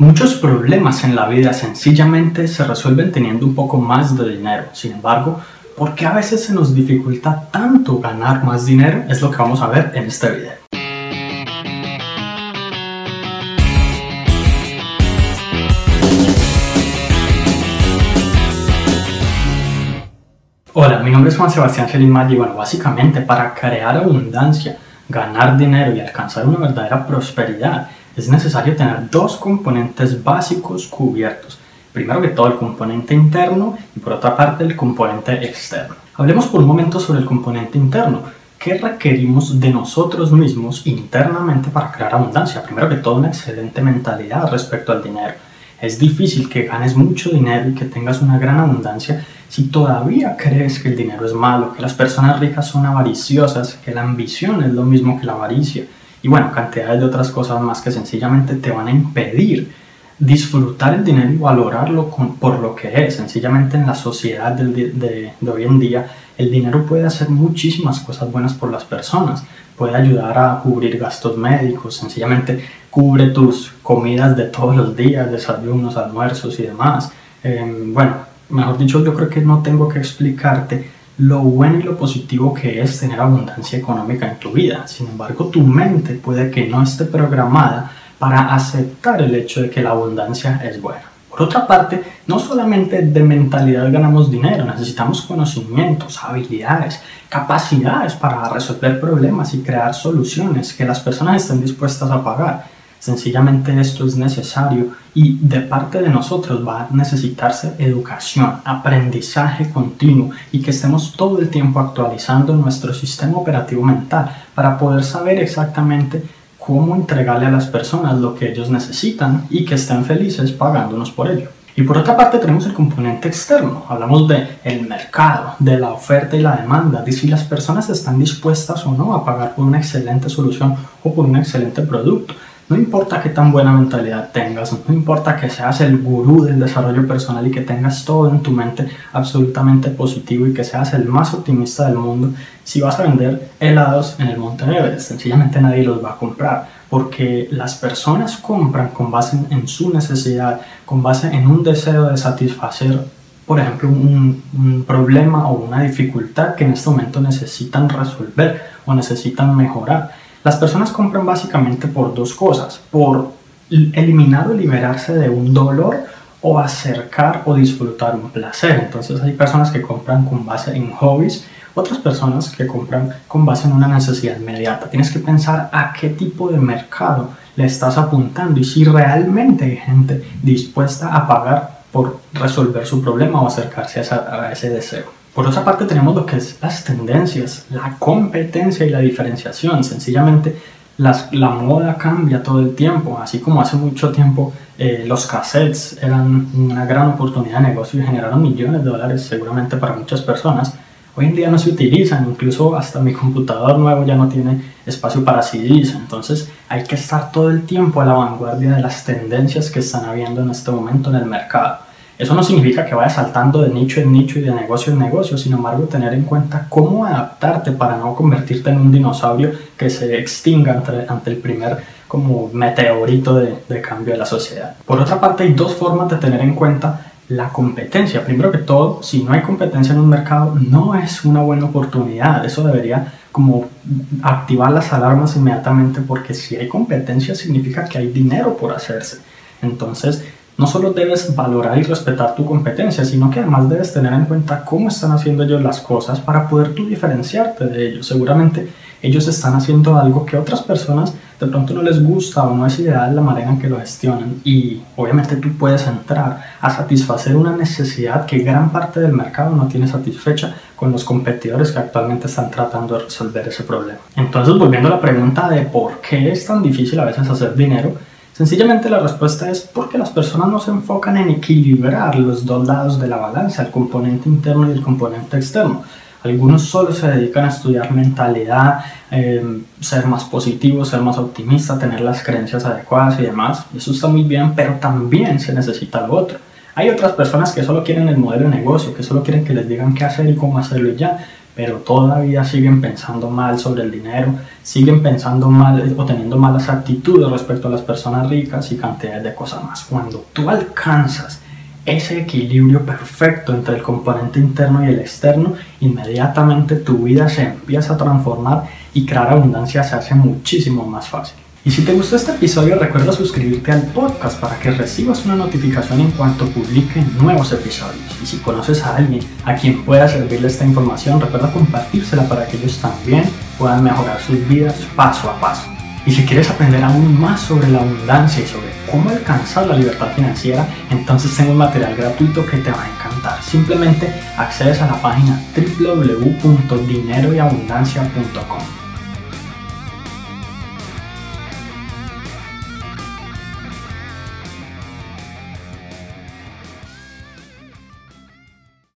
Muchos problemas en la vida sencillamente se resuelven teniendo un poco más de dinero. Sin embargo, ¿por qué a veces se nos dificulta tanto ganar más dinero? Es lo que vamos a ver en este video. Hola, mi nombre es Juan Sebastián Gelimay y bueno, básicamente para crear abundancia, ganar dinero y alcanzar una verdadera prosperidad, es necesario tener dos componentes básicos cubiertos. Primero que todo el componente interno y por otra parte el componente externo. Hablemos por un momento sobre el componente interno. ¿Qué requerimos de nosotros mismos internamente para crear abundancia? Primero que todo una excelente mentalidad respecto al dinero. Es difícil que ganes mucho dinero y que tengas una gran abundancia si todavía crees que el dinero es malo, que las personas ricas son avariciosas, que la ambición es lo mismo que la avaricia y bueno, cantidades de otras cosas más que sencillamente te van a impedir disfrutar el dinero y valorarlo por lo que es. Sencillamente en la sociedad de, hoy en día el dinero puede hacer muchísimas cosas buenas por las personas. Puede ayudar a cubrir gastos médicos, sencillamente cubre tus comidas de todos los días, desayunos, almuerzos y demás. Em, bueno, mejor dicho, yo creo que no tengo que explicarte lo bueno y lo positivo que es tener abundancia económica en tu vida. Sin embargo, tu mente puede que no esté programada para aceptar el hecho de que la abundancia es buena. Por otra parte, no solamente de mentalidad ganamos dinero, necesitamos conocimientos, habilidades, capacidades para resolver problemas y crear soluciones que las personas estén dispuestas a pagar. Sencillamente esto es necesario y de parte de nosotros va a necesitarse educación, aprendizaje continuo y que estemos todo el tiempo actualizando nuestro sistema operativo mental para poder saber exactamente cómo entregarle a las personas lo que ellos necesitan y que estén felices pagándonos por ello. Y por otra parte tenemos el componente externo, hablamos de el mercado, de la oferta y la demanda, de si las personas están dispuestas o no a pagar por una excelente solución o por un excelente producto. No importa qué tan buena mentalidad tengas, no importa que seas el gurú del desarrollo personal y que tengas todo en tu mente absolutamente positivo y que seas el más optimista del mundo, si vas a vender helados en el Monte Everest, sencillamente nadie los va a comprar, porque las personas compran con base en, su necesidad, con base en un deseo de satisfacer, por ejemplo, un, un problema o una dificultad que en este momento necesitan resolver o necesitan mejorar. Las personas compran básicamente por dos cosas, por eliminar o liberarse de un dolor o acercar o disfrutar un placer. Entonces hay personas que compran con base en hobbies, otras personas que compran con base en una necesidad inmediata. Tienes que pensar a qué tipo de mercado le estás apuntando y si realmente hay gente dispuesta a pagar por resolver su problema o acercarse a, ese deseo. Por otra parte tenemos lo que es las tendencias, la competencia y la diferenciación. Sencillamente las, la moda cambia todo el tiempo, así como hace mucho tiempo eh, los cassettes eran una gran oportunidad de negocio y generaron millones de dólares seguramente para muchas personas. Hoy en día no se utilizan, incluso hasta mi computador nuevo ya no tiene espacio para CDs, entonces hay que estar todo el tiempo a la vanguardia de las tendencias que están habiendo en este momento en el mercado. Eso no significa que vayas saltando de nicho en nicho y de negocio en negocio, sin embargo tener en cuenta cómo adaptarte para no convertirte en un dinosaurio que se extinga ante, el primer como meteorito de, de cambio de la sociedad. Por otra parte, hay dos formas de tener en cuenta la competencia. Primero que todo, si no hay competencia en un mercado, no es una buena oportunidad. Eso debería como activar las alarmas inmediatamente porque si hay competencia significa que hay dinero por hacerse. Entonces, no solo debes valorar y respetar tu competencia, sino que además debes tener en cuenta cómo están haciendo ellos las cosas para poder tú diferenciarte de ellos. Seguramente ellos están haciendo algo que otras personas de pronto no les gusta o no es ideal la manera en que lo gestionan y obviamente tú puedes entrar a satisfacer una necesidad que gran parte del mercado no tiene satisfecha con los competidores que actualmente están tratando de resolver ese problema. Entonces volviendo a la pregunta de por qué es tan difícil a veces hacer dinero, Sencillamente la respuesta es porque las personas no se enfocan en equilibrar los dos lados de la balanza, el componente interno y el componente externo. Algunos solo se dedican a estudiar mentalidad, eh, ser más positivo, ser más optimista, tener las creencias adecuadas y demás. Eso está muy bien, pero también se necesita lo otro. Hay otras personas que solo quieren el modelo de negocio, que solo quieren que les digan qué hacer y cómo hacerlo y ya, pero todavía siguen pensando mal sobre el dinero, siguen pensando mal o teniendo malas actitudes respecto a las personas ricas y cantidades de cosas más. Cuando tú alcanzas ese equilibrio perfecto entre el componente interno y el externo, inmediatamente tu vida se empieza a transformar y crear abundancia se hace muchísimo más fácil. Y si te gustó este episodio, recuerda suscribirte al podcast para que recibas una notificación en cuanto publique nuevos episodios. Y si conoces a alguien a quien pueda servirle esta información, recuerda compartírsela para que ellos también puedan mejorar sus vidas paso a paso. Y si quieres aprender aún más sobre la abundancia y sobre cómo alcanzar la libertad financiera, entonces tengo un material gratuito que te va a encantar. Simplemente accedes a la página www.dineroyabundancia.com